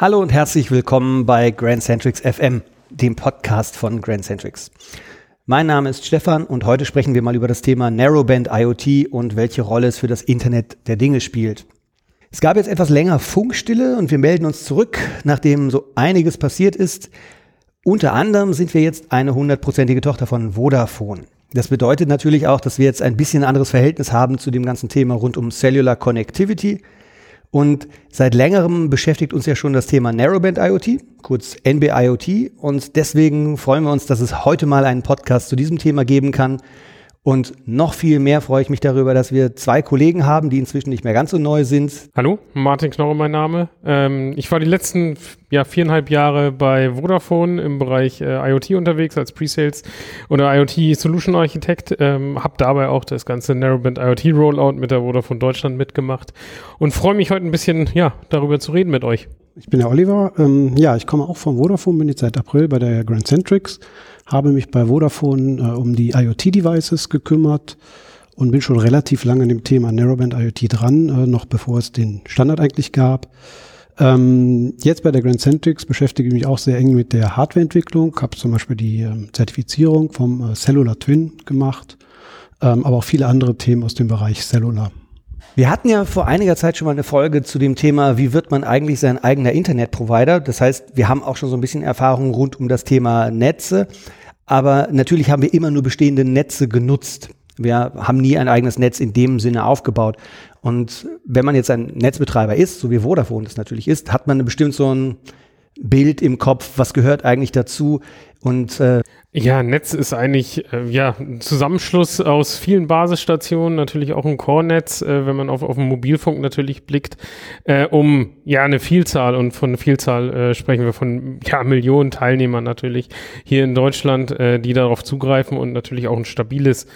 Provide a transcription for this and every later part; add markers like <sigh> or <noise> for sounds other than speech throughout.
Hallo und herzlich willkommen bei Grand Centrics FM, dem Podcast von Grand Centrics. Mein Name ist Stefan und heute sprechen wir mal über das Thema Narrowband IoT und welche Rolle es für das Internet der Dinge spielt. Es gab jetzt etwas länger Funkstille und wir melden uns zurück, nachdem so einiges passiert ist. Unter anderem sind wir jetzt eine hundertprozentige Tochter von Vodafone. Das bedeutet natürlich auch, dass wir jetzt ein bisschen anderes Verhältnis haben zu dem ganzen Thema rund um Cellular Connectivity – und seit längerem beschäftigt uns ja schon das Thema Narrowband IoT, kurz NB-IoT. Und deswegen freuen wir uns, dass es heute mal einen Podcast zu diesem Thema geben kann. Und noch viel mehr freue ich mich darüber, dass wir zwei Kollegen haben, die inzwischen nicht mehr ganz so neu sind. Hallo, Martin Knorre mein Name. Ähm, ich war die letzten ja, viereinhalb Jahre bei Vodafone im Bereich äh, IoT unterwegs als Pre-Sales oder IoT Solution Architect. Ähm, habe dabei auch das ganze Narrowband IoT Rollout mit der Vodafone Deutschland mitgemacht und freue mich heute ein bisschen ja, darüber zu reden mit euch. Ich bin der Oliver. Ähm, ja, ich komme auch von Vodafone, bin jetzt seit April bei der Grand Centrics habe mich bei Vodafone äh, um die IoT-Devices gekümmert und bin schon relativ lange an dem Thema Narrowband IoT dran, äh, noch bevor es den Standard eigentlich gab. Ähm, jetzt bei der Grand Centrics beschäftige ich mich auch sehr eng mit der Hardwareentwicklung, habe zum Beispiel die ähm, Zertifizierung vom äh, Cellular Twin gemacht, ähm, aber auch viele andere Themen aus dem Bereich Cellular. Wir hatten ja vor einiger Zeit schon mal eine Folge zu dem Thema, wie wird man eigentlich sein eigener Internetprovider? Das heißt, wir haben auch schon so ein bisschen Erfahrung rund um das Thema Netze. Aber natürlich haben wir immer nur bestehende Netze genutzt. Wir haben nie ein eigenes Netz in dem Sinne aufgebaut. Und wenn man jetzt ein Netzbetreiber ist, so wie Vodafone das natürlich ist, hat man bestimmt so ein Bild im Kopf, was gehört eigentlich dazu. Und äh, ja, Netz ist eigentlich äh, ja ein Zusammenschluss aus vielen Basisstationen, natürlich auch ein Core-Netz, äh, wenn man auf, auf den Mobilfunk natürlich blickt, äh, um ja eine Vielzahl und von Vielzahl äh, sprechen wir von ja Millionen Teilnehmern natürlich hier in Deutschland, äh, die darauf zugreifen und natürlich auch ein stabiles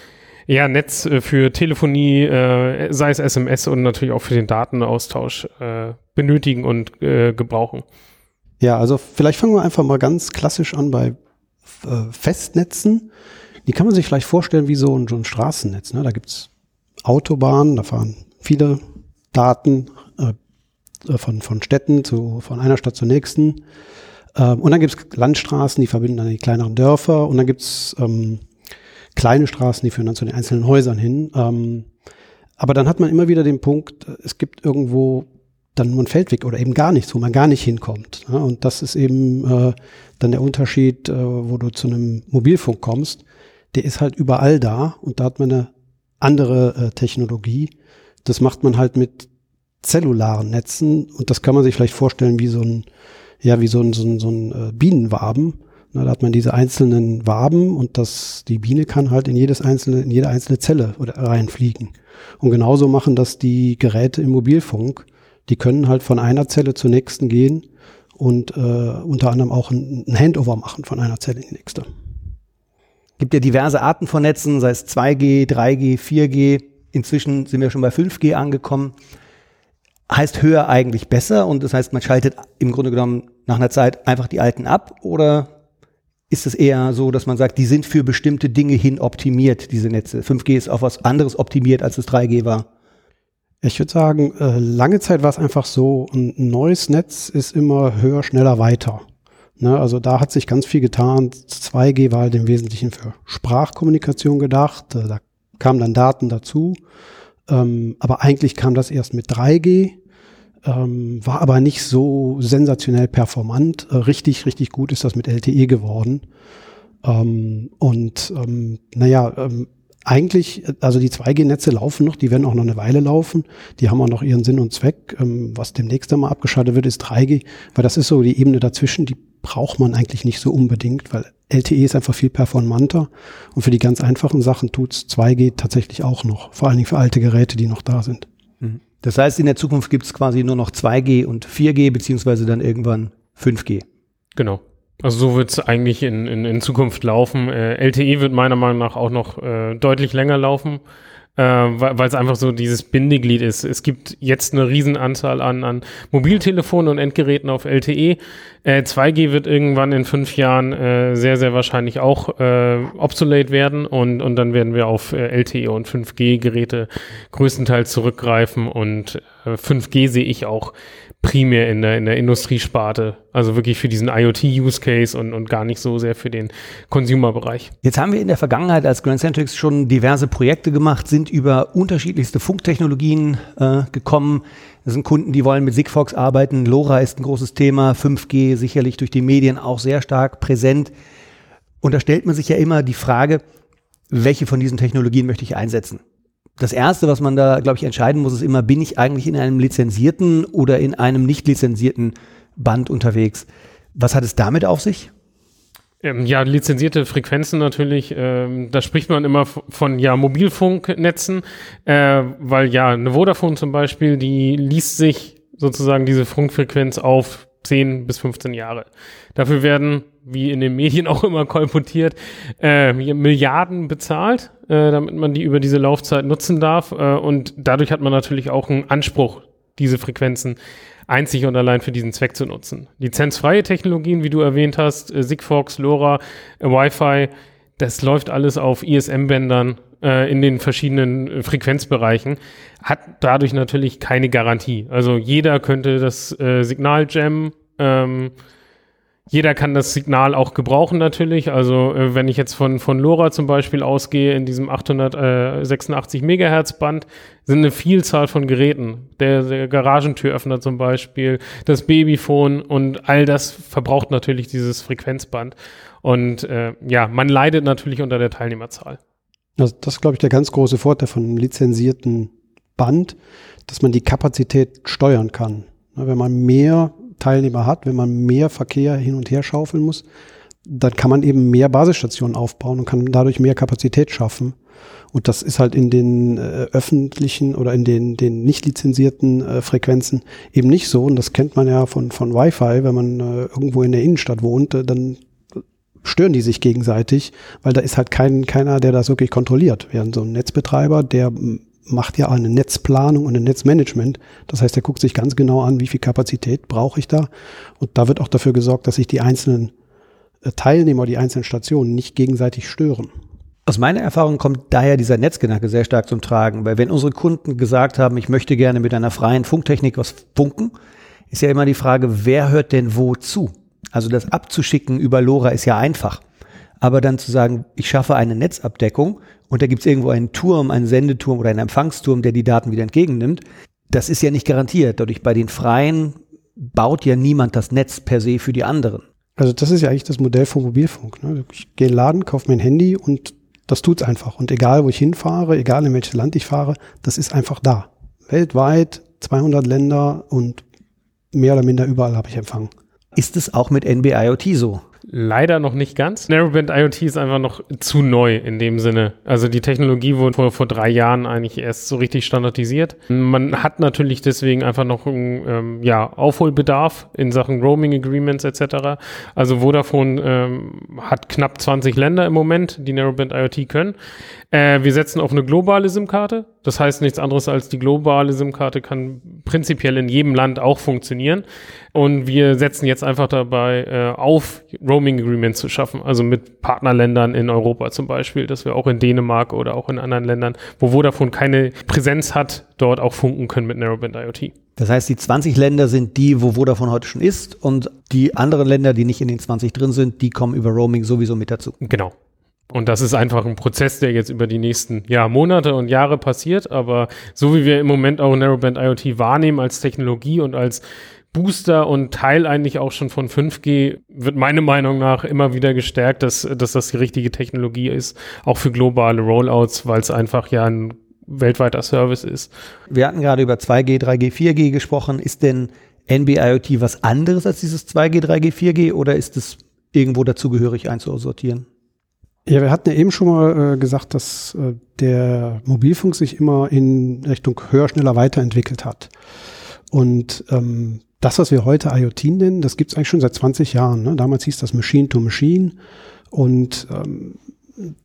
ja, Netz äh, für Telefonie, äh, sei es SMS und natürlich auch für den Datenaustausch äh, benötigen und äh, gebrauchen. Ja, also vielleicht fangen wir einfach mal ganz klassisch an bei äh, Festnetzen. Die kann man sich vielleicht vorstellen wie so ein, so ein Straßennetz. Ne? Da gibt's Autobahnen, da fahren viele Daten äh, äh, von, von Städten zu, von einer Stadt zur nächsten. Ähm, und dann gibt's Landstraßen, die verbinden dann die kleineren Dörfer. Und dann gibt's ähm, kleine Straßen, die führen dann zu den einzelnen Häusern hin. Ähm, aber dann hat man immer wieder den Punkt, es gibt irgendwo dann nur ein Feldweg oder eben gar nichts, wo man gar nicht hinkommt. Ja, und das ist eben äh, dann der Unterschied, äh, wo du zu einem Mobilfunk kommst. Der ist halt überall da und da hat man eine andere äh, Technologie. Das macht man halt mit zellularen Netzen und das kann man sich vielleicht vorstellen wie so ein, ja, wie so ein, so ein, so ein äh, Bienenwaben. Na, da hat man diese einzelnen Waben und das, die Biene kann halt in jedes einzelne, in jede einzelne Zelle oder reinfliegen. Und genauso machen das die Geräte im Mobilfunk die können halt von einer Zelle zur nächsten gehen und äh, unter anderem auch ein, ein Handover machen von einer Zelle in die nächste. Gibt ja diverse Arten von Netzen, sei es 2G, 3G, 4G. Inzwischen sind wir schon bei 5G angekommen. Heißt höher eigentlich besser und das heißt, man schaltet im Grunde genommen nach einer Zeit einfach die alten ab oder ist es eher so, dass man sagt, die sind für bestimmte Dinge hin optimiert, diese Netze? 5G ist auf was anderes optimiert, als es 3G war. Ich würde sagen, äh, lange Zeit war es einfach so, ein neues Netz ist immer höher, schneller, weiter. Ne, also da hat sich ganz viel getan. 2G war halt im Wesentlichen für Sprachkommunikation gedacht. Äh, da kamen dann Daten dazu. Ähm, aber eigentlich kam das erst mit 3G, ähm, war aber nicht so sensationell performant. Äh, richtig, richtig gut ist das mit LTE geworden. Ähm, und naja, eigentlich, also die 2G-Netze laufen noch, die werden auch noch eine Weile laufen. Die haben auch noch ihren Sinn und Zweck. Ähm, was demnächst einmal abgeschaltet wird, ist 3G, weil das ist so die Ebene dazwischen, die braucht man eigentlich nicht so unbedingt, weil LTE ist einfach viel performanter und für die ganz einfachen Sachen tut's 2G tatsächlich auch noch, vor allen Dingen für alte Geräte, die noch da sind. Mhm. Das heißt, in der Zukunft gibt's quasi nur noch 2G und 4G, beziehungsweise dann irgendwann 5G. Genau. Also so wird es eigentlich in, in, in Zukunft laufen. Äh, LTE wird meiner Meinung nach auch noch äh, deutlich länger laufen. äh, weil es einfach so dieses Bindeglied ist. Es gibt jetzt eine Riesenanzahl an, an Mobiltelefonen und Endgeräten auf LTE. Äh, 2G wird irgendwann in fünf Jahren äh, sehr, sehr wahrscheinlich auch äh, obsolete werden und, und dann werden wir auf äh, LTE und 5G-Geräte größtenteils zurückgreifen und äh, 5G sehe ich auch primär in der, in der Industriesparte. Also wirklich für diesen IoT-Use-Case und, und gar nicht so sehr für den Consumer-Bereich. Jetzt haben wir in der Vergangenheit als Grand Centrics schon diverse Projekte gemacht, sind über unterschiedlichste Funktechnologien äh, gekommen. Das sind Kunden, die wollen mit Sigfox arbeiten. LoRa ist ein großes Thema. 5G sicherlich durch die Medien auch sehr stark präsent. Und da stellt man sich ja immer die Frage, welche von diesen Technologien möchte ich einsetzen? Das Erste, was man da, glaube ich, entscheiden muss, ist immer, bin ich eigentlich in einem lizenzierten oder in einem nicht lizenzierten Band unterwegs? Was hat es damit auf sich? Ähm, ja, lizenzierte Frequenzen natürlich, ähm, da spricht man immer von ja Mobilfunknetzen, äh, weil ja eine Vodafone zum Beispiel, die liest sich sozusagen diese Funkfrequenz auf 10 bis 15 Jahre. Dafür werden, wie in den Medien <laughs> auch immer kolportiert, äh, Milliarden bezahlt, äh, damit man die über diese Laufzeit nutzen darf. Äh, und dadurch hat man natürlich auch einen Anspruch, diese Frequenzen einzig und allein für diesen Zweck zu nutzen. Lizenzfreie Technologien, wie du erwähnt hast, äh, Sigfox, LoRa, äh, Wi-Fi, das läuft alles auf ISM-Bändern äh, in den verschiedenen äh, Frequenzbereichen, hat dadurch natürlich keine Garantie. Also jeder könnte das äh, Signal jammen, ähm, jeder kann das Signal auch gebrauchen natürlich. Also äh, wenn ich jetzt von, von LoRa zum Beispiel ausgehe, in diesem 886 Megahertz Band sind eine Vielzahl von Geräten. Der, der Garagentüröffner zum Beispiel, das Babyphone und all das verbraucht natürlich dieses Frequenzband. Und äh, ja, man leidet natürlich unter der Teilnehmerzahl. Also das ist, glaube ich, der ganz große Vorteil von einem lizenzierten Band, dass man die Kapazität steuern kann. Wenn man mehr Teilnehmer hat, wenn man mehr Verkehr hin und her schaufeln muss, dann kann man eben mehr Basisstationen aufbauen und kann dadurch mehr Kapazität schaffen. Und das ist halt in den äh, öffentlichen oder in den, den nicht lizenzierten äh, Frequenzen eben nicht so. Und das kennt man ja von, von Wi-Fi, wenn man äh, irgendwo in der Innenstadt wohnt, äh, dann stören die sich gegenseitig, weil da ist halt kein, keiner, der das wirklich kontrolliert. Während so ein Netzbetreiber, der macht ja eine Netzplanung und ein Netzmanagement. Das heißt, er guckt sich ganz genau an, wie viel Kapazität brauche ich da. Und da wird auch dafür gesorgt, dass sich die einzelnen äh, Teilnehmer, die einzelnen Stationen nicht gegenseitig stören. Aus meiner Erfahrung kommt daher dieser Netzgedanke sehr stark zum Tragen, weil wenn unsere Kunden gesagt haben, ich möchte gerne mit einer freien Funktechnik was funken, ist ja immer die Frage, wer hört denn wo zu? Also das abzuschicken über LoRa ist ja einfach. Aber dann zu sagen, ich schaffe eine Netzabdeckung und da gibt es irgendwo einen Turm, einen Sendeturm oder einen Empfangsturm, der die Daten wieder entgegennimmt, das ist ja nicht garantiert. Dadurch bei den Freien baut ja niemand das Netz per se für die anderen. Also das ist ja eigentlich das Modell vom Mobilfunk. Ne? Ich gehe in den Laden, kaufe mein Handy und das tut's einfach. Und egal, wo ich hinfahre, egal in welches Land ich fahre, das ist einfach da. Weltweit, 200 Länder und mehr oder minder überall habe ich Empfang. Ist es auch mit NB-IoT so? Leider noch nicht ganz. Narrowband IoT ist einfach noch zu neu in dem Sinne. Also die Technologie wurde vor, vor drei Jahren eigentlich erst so richtig standardisiert. Man hat natürlich deswegen einfach noch einen ähm, ja, Aufholbedarf in Sachen Roaming Agreements etc. Also Vodafone ähm, hat knapp 20 Länder im Moment, die Narrowband IoT können. Äh, wir setzen auf eine globale SIM-Karte. Das heißt nichts anderes als die globale SIM-Karte kann prinzipiell in jedem Land auch funktionieren. Und wir setzen jetzt einfach dabei äh, auf, Roaming Agreements zu schaffen, also mit Partnerländern in Europa zum Beispiel, dass wir auch in Dänemark oder auch in anderen Ländern, wo Vodafone keine Präsenz hat, dort auch funken können mit Narrowband IoT. Das heißt, die 20 Länder sind die, wo Vodafone heute schon ist und die anderen Länder, die nicht in den 20 drin sind, die kommen über Roaming sowieso mit dazu. Genau. Und das ist einfach ein Prozess, der jetzt über die nächsten ja, Monate und Jahre passiert. Aber so wie wir im Moment auch Narrowband IoT wahrnehmen als Technologie und als Booster und Teil eigentlich auch schon von 5G wird meiner Meinung nach immer wieder gestärkt, dass, dass das die richtige Technologie ist, auch für globale Rollouts, weil es einfach ja ein weltweiter Service ist. Wir hatten gerade über 2G, 3G, 4G gesprochen. Ist denn NB-IoT was anderes als dieses 2G, 3G, 4G oder ist es irgendwo dazugehörig einzusortieren? Ja, wir hatten ja eben schon mal äh, gesagt, dass äh, der Mobilfunk sich immer in Richtung höher, schneller weiterentwickelt hat. Und ähm, das, was wir heute IoT nennen, das gibt es eigentlich schon seit 20 Jahren. Ne? Damals hieß das Machine to Machine und ähm,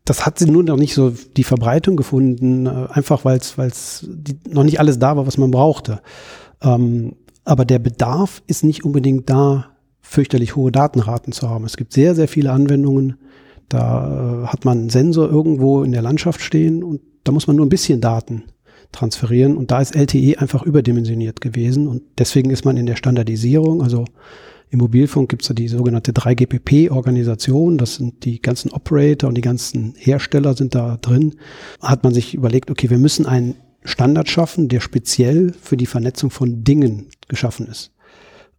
das hat sie nur noch nicht so die Verbreitung gefunden, äh, einfach weil es noch nicht alles da war, was man brauchte. Ähm, aber der Bedarf ist nicht unbedingt da, fürchterlich hohe Datenraten zu haben. Es gibt sehr, sehr viele Anwendungen, da äh, hat man einen Sensor irgendwo in der Landschaft stehen und da muss man nur ein bisschen Daten transferieren und da ist LTE einfach überdimensioniert gewesen und deswegen ist man in der Standardisierung, also im Mobilfunk gibt es ja die sogenannte 3GPP-Organisation, das sind die ganzen Operator und die ganzen Hersteller sind da drin. Hat man sich überlegt, okay, wir müssen einen Standard schaffen, der speziell für die Vernetzung von Dingen geschaffen ist.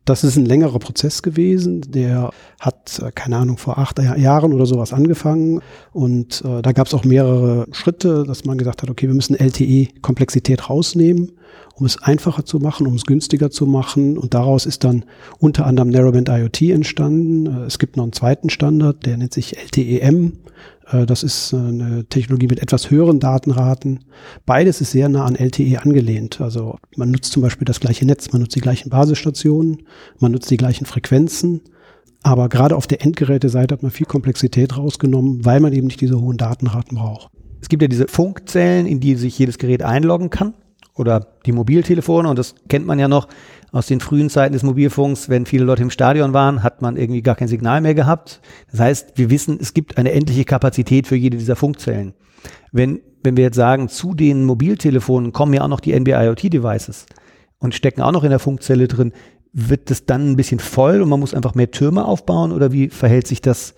Das ist ein längerer Prozess gewesen. Der hat, äh, keine Ahnung, vor acht Jahren oder sowas angefangen. Und äh, da gab es auch mehrere Schritte, dass man gesagt hat, okay, wir müssen LTE-Komplexität rausnehmen, um es einfacher zu machen, um es günstiger zu machen. Und daraus ist dann unter anderem Narrowband IoT entstanden. Äh, es gibt noch einen zweiten Standard, der nennt sich LTEM. Äh, das ist äh, eine Technologie mit etwas höheren Datenraten. Beides ist sehr nah an LTE angelehnt. Also man nutzt zum Beispiel das gleiche Netz, man nutzt die gleichen Basisstationen, man nutzt die gleichen Frequenzen. Aber gerade auf der Endgeräteseite hat man viel Komplexität rausgenommen, weil man eben nicht diese hohen Datenraten braucht. Es gibt ja diese Funkzellen, in die sich jedes Gerät einloggen kann. Oder die Mobiltelefone, und das kennt man ja noch aus den frühen Zeiten des Mobilfunks, wenn viele Leute im Stadion waren, hat man irgendwie gar kein Signal mehr gehabt. Das heißt, wir wissen, es gibt eine endliche Kapazität für jede dieser Funkzellen. Wenn, wenn wir jetzt sagen, zu den Mobiltelefonen kommen ja auch noch die NB-IoT-Devices und stecken auch noch in der Funkzelle drin, wird das dann ein bisschen voll und man muss einfach mehr Türme aufbauen oder wie verhält sich das?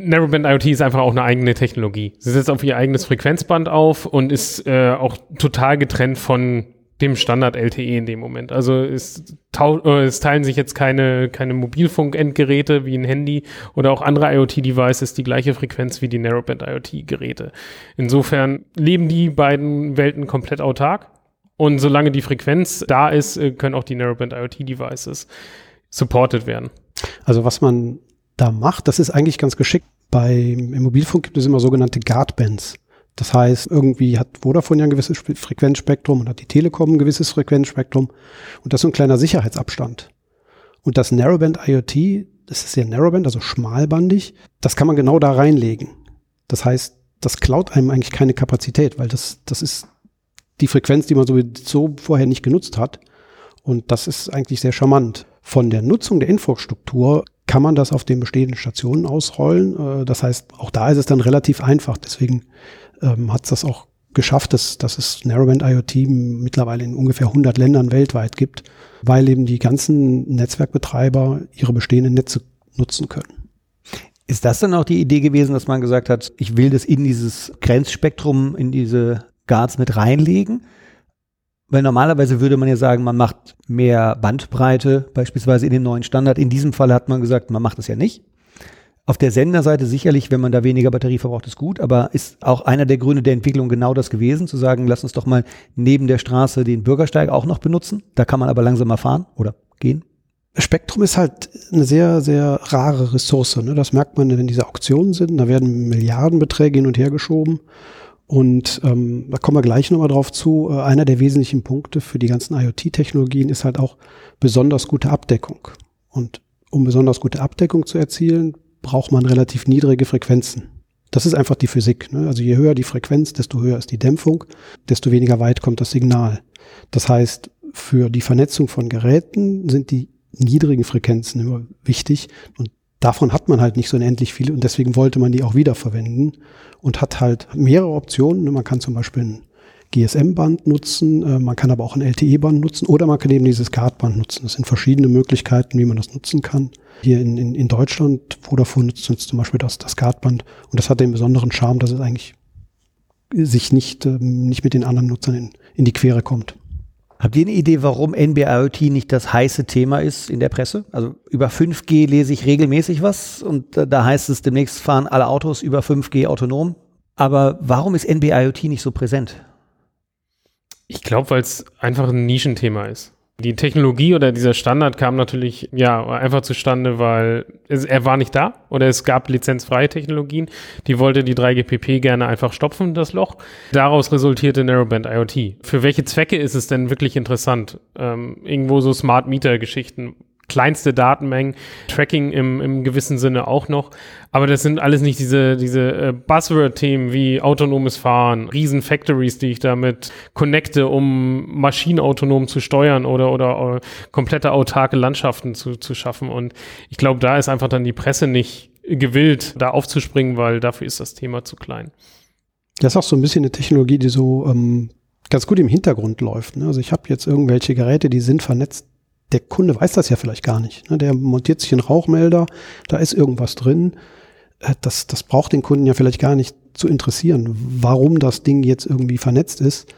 Narrowband IoT ist einfach auch eine eigene Technologie. Sie setzt auf ihr eigenes Frequenzband auf und ist äh, auch total getrennt von dem Standard LTE in dem Moment. Also es, äh, es teilen sich jetzt keine, keine Mobilfunk-Endgeräte wie ein Handy oder auch andere IoT-Devices die gleiche Frequenz wie die Narrowband IoT-Geräte. Insofern leben die beiden Welten komplett autark. Und solange die Frequenz da ist, äh, können auch die Narrowband IoT-Devices supported werden. Also was man da macht, das ist eigentlich ganz geschickt. Bei, Im Mobilfunk gibt es immer sogenannte Guardbands. Das heißt, irgendwie hat Vodafone ja ein gewisses Frequenzspektrum und hat die Telekom ein gewisses Frequenzspektrum. Und das ist so ein kleiner Sicherheitsabstand. Und das Narrowband IoT, das ist ja Narrowband, also schmalbandig, das kann man genau da reinlegen. Das heißt, das klaut einem eigentlich keine Kapazität, weil das, das ist die Frequenz, die man sowieso vorher nicht genutzt hat. Und das ist eigentlich sehr charmant. Von der Nutzung der Infrastruktur kann man das auf den bestehenden Stationen ausrollen. Äh, das heißt, auch da ist es dann relativ einfach. Deswegen ähm, hat es das auch geschafft, dass, dass es Narrowband IoT mittlerweile in ungefähr 100 Ländern weltweit gibt, weil eben die ganzen Netzwerkbetreiber ihre bestehenden Netze nutzen können. Ist das dann auch die Idee gewesen, dass man gesagt hat, ich will das in dieses Grenzspektrum, in diese Guards mit reinlegen? Weil normalerweise würde man ja sagen, man macht mehr Bandbreite, beispielsweise in dem neuen Standard. In diesem Fall hat man gesagt, man macht es ja nicht. Auf der Senderseite sicherlich, wenn man da weniger Batterie verbraucht, ist gut, aber ist auch einer der Gründe der Entwicklung genau das gewesen, zu sagen, lass uns doch mal neben der Straße den Bürgersteig auch noch benutzen. Da kann man aber langsamer fahren oder gehen. Spektrum ist halt eine sehr, sehr rare Ressource. Ne? Das merkt man, wenn diese Auktionen sind. Da werden Milliardenbeträge hin und her geschoben. Und ähm, da kommen wir gleich nochmal drauf zu. Äh, einer der wesentlichen Punkte für die ganzen IoT-Technologien ist halt auch besonders gute Abdeckung. Und um besonders gute Abdeckung zu erzielen, braucht man relativ niedrige Frequenzen. Das ist einfach die Physik. Ne? Also je höher die Frequenz, desto höher ist die Dämpfung, desto weniger weit kommt das Signal. Das heißt, für die Vernetzung von Geräten sind die niedrigen Frequenzen immer wichtig und davon hat man halt nicht so unendlich viele und deswegen wollte man die auch wiederverwenden und hat halt mehrere Optionen. Ne? Man kann zum Beispiel ein GSM-Band nutzen, äh, man kann aber auch ein LTE-Band nutzen oder man kann eben dieses Card-Band nutzen. Das sind verschiedene Möglichkeiten, wie man das nutzen kann. Hier in, in, in Deutschland, Vodafone nutzt jetzt zum Beispiel das, das Card-Band und das hat den besonderen Charme, dass es eigentlich sich nicht, ähm, nicht mit den anderen Nutzern in, in die Quere kommt. Habt ihr eine Idee, warum NB-IoT nicht das heiße Thema ist in der Presse? Also über 5G lese ich regelmäßig was und da heißt es, demnächst fahren alle Autos über 5G autonom. Aber warum ist NB-IoT nicht so präsent? Ich glaube, weil es einfach ein Nischenthema ist. Die Technologie oder dieser Standard kam natürlich ja einfach zustande, weil es, er war nicht da oder es gab lizenzfreie Technologien. Die wollte die 3GPP gerne einfach stopfen, das Loch. Daraus resultierte Narrowband IoT. Für welche Zwecke ist es denn wirklich interessant? Ähm, irgendwo so Smart Meter Geschichten. Kleinste Datenmengen, Tracking im, im gewissen Sinne auch noch. Aber das sind alles nicht diese, diese äh, Buzzword-Themen wie autonomes Fahren, riesen Factories, die ich damit connecte, um Maschinen autonom zu steuern oder, oder äh, komplette autarke Landschaften zu, zu schaffen. Und ich glaube, da ist einfach dann die Presse nicht gewillt, da aufzuspringen, weil dafür ist das Thema zu klein. Das ist auch so ein bisschen eine Technologie, die so ähm, ganz gut im Hintergrund läuft. Ne? Also ich habe jetzt irgendwelche Geräte, die sind vernetzt. Der Kunde weiß das ja vielleicht gar nicht. Ne? Der montiert sich einen Rauchmelder, da ist irgendwas drin. Äh, das, das braucht den Kunden ja vielleicht gar nicht zu interessieren, warum das Ding jetzt irgendwie vernetzt ist.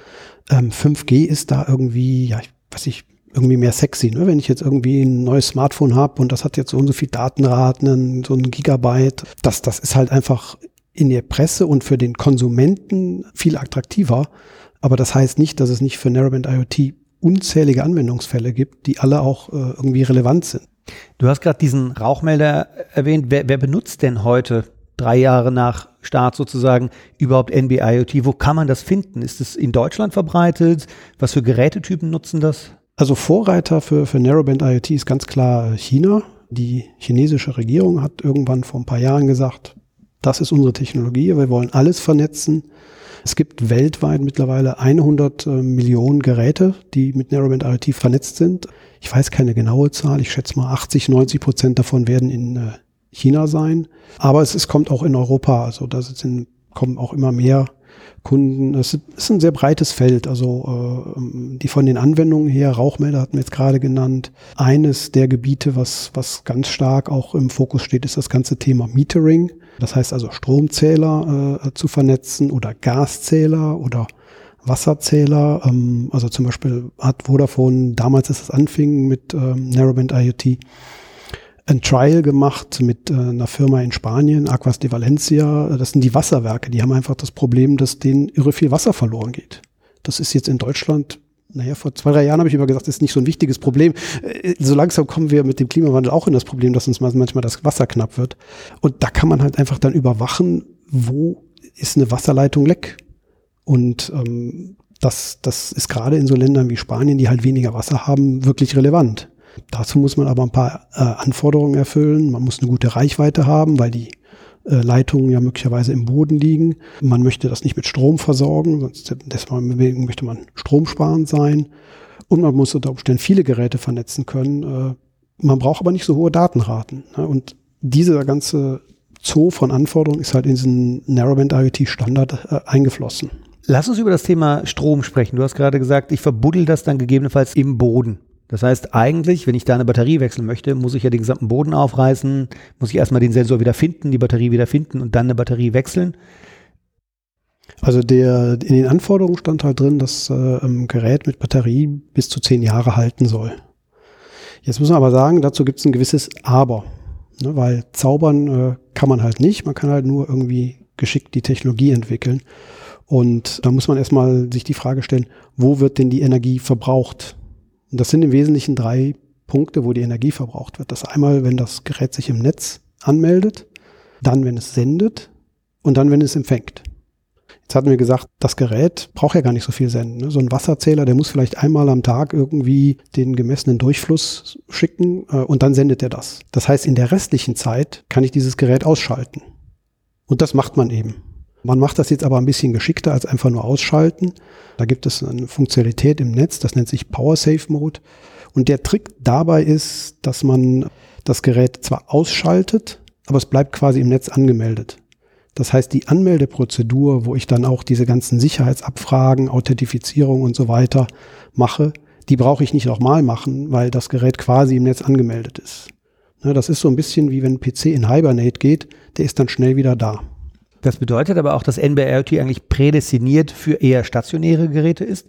Ähm, 5G ist da irgendwie, ja, weiß ich, irgendwie mehr sexy, ne? Wenn ich jetzt irgendwie ein neues Smartphone habe und das hat jetzt so und so viel Datenraten, so ein Gigabyte, das, das ist halt einfach in der Presse und für den Konsumenten viel attraktiver. Aber das heißt nicht, dass es nicht für Narrowband IoT unzählige Anwendungsfälle gibt, die alle auch äh, irgendwie relevant sind. Du hast gerade diesen Rauchmelder erwähnt. Wer, wer benutzt denn heute, drei Jahre nach Start sozusagen, überhaupt NB-IoT? Wo kann man das finden? Ist es in Deutschland verbreitet? Was für Gerätetypen nutzen das? Also Vorreiter für, für Narrowband IoT ist ganz klar China. Die chinesische Regierung hat irgendwann vor ein paar Jahren gesagt, das ist unsere Technologie, wir wollen alles vernetzen. Es gibt weltweit mittlerweile 100 äh, Millionen Geräte, die mit Narrowband IoT vernetzt sind. Ich weiß keine genaue Zahl, ich schätze mal 80, 90 Prozent davon werden in äh, China sein. Aber es, es kommt auch in Europa, also da sind, kommen auch immer mehr Kunden. Es ist ein sehr breites Feld, also äh, die von den Anwendungen her, Rauchmelder hatten wir jetzt gerade genannt. Eines der Gebiete, was, was ganz stark auch im Fokus steht, ist das ganze Thema Metering. Das heißt also Stromzähler äh, zu vernetzen oder Gaszähler oder Wasserzähler. Ähm, also zum Beispiel hat Vodafone damals, als es anfing mit ähm, Narrowband IoT, ein Trial gemacht mit äh, einer Firma in Spanien, Aquas de Valencia. Das sind die Wasserwerke. Die haben einfach das Problem, dass denen irre viel Wasser verloren geht. Das ist jetzt in Deutschland naja, vor zwei, drei Jahren habe ich immer gesagt, das ist nicht so ein wichtiges Problem. Äh, so langsam kommen wir mit dem Klimawandel auch in das Problem, dass uns manchmal das Wasser knapp wird. Und da kann man halt einfach dann überwachen, wo ist eine Wasserleitung leck. Und ähm, das, das ist gerade in so Ländern wie Spanien, die halt weniger Wasser haben, wirklich relevant. Dazu muss man aber ein paar äh, Anforderungen erfüllen. Man muss eine gute Reichweite haben, weil die Leitungen ja möglicherweise im Boden liegen. Man möchte das nicht mit Strom versorgen, sonst deswegen möchte man stromsparend sein. Und man muss unter Umständen viele Geräte vernetzen können. Äh, man braucht aber nicht so hohe Datenraten. Ne? Und dieser ganze Zoo von Anforderungen ist halt in diesen Narrowband IoT Standard äh, eingeflossen. Lass uns über das Thema Strom sprechen. Du hast gerade gesagt, ich verbuddel das dann gegebenenfalls im Boden. Das heißt, eigentlich, wenn ich da eine Batterie wechseln möchte, muss ich ja den gesamten Boden aufreißen, muss ich erstmal den Sensor wieder finden, die Batterie wieder finden und dann eine Batterie wechseln. Also der, in den Anforderungen stand halt drin, dass äh, ein Gerät mit Batterie bis zu zehn Jahre halten soll. Jetzt muss man aber sagen, dazu gibt es ein gewisses Aber. Ne, weil zaubern äh, kann man halt nicht, man kann halt nur irgendwie geschickt die Technologie entwickeln. Und da muss man erstmal sich die Frage stellen, wo wird denn die Energie verbraucht? Und das sind im Wesentlichen drei Punkte, wo die Energie verbraucht wird. Das einmal, wenn das Gerät sich im Netz anmeldet, dann, wenn es sendet und dann, wenn es empfängt. Jetzt hatten wir gesagt, das Gerät braucht ja gar nicht so viel senden. Ne? So ein Wasserzähler, der muss vielleicht einmal am Tag irgendwie den gemessenen Durchfluss schicken äh, und dann sendet er das. Das heißt, in der restlichen Zeit kann ich dieses Gerät ausschalten. Und das macht man eben. Man macht das jetzt aber ein bisschen geschickter als einfach nur ausschalten. Da gibt es eine Funktionalität im Netz, das nennt sich Power Save Mode. Und der Trick dabei ist, dass man das Gerät zwar ausschaltet, aber es bleibt quasi im Netz angemeldet. Das heißt, die Anmeldeprozedur, wo ich dann auch diese ganzen Sicherheitsabfragen, Authentifizierung und so weiter mache, die brauche ich nicht nochmal machen, weil das Gerät quasi im Netz angemeldet ist. Ne, das ist so ein bisschen wie wenn ein PC in Hibernate geht, der ist dann schnell wieder da. Das bedeutet aber auch, dass NB-IoT eigentlich prädestiniert für eher stationäre Geräte ist.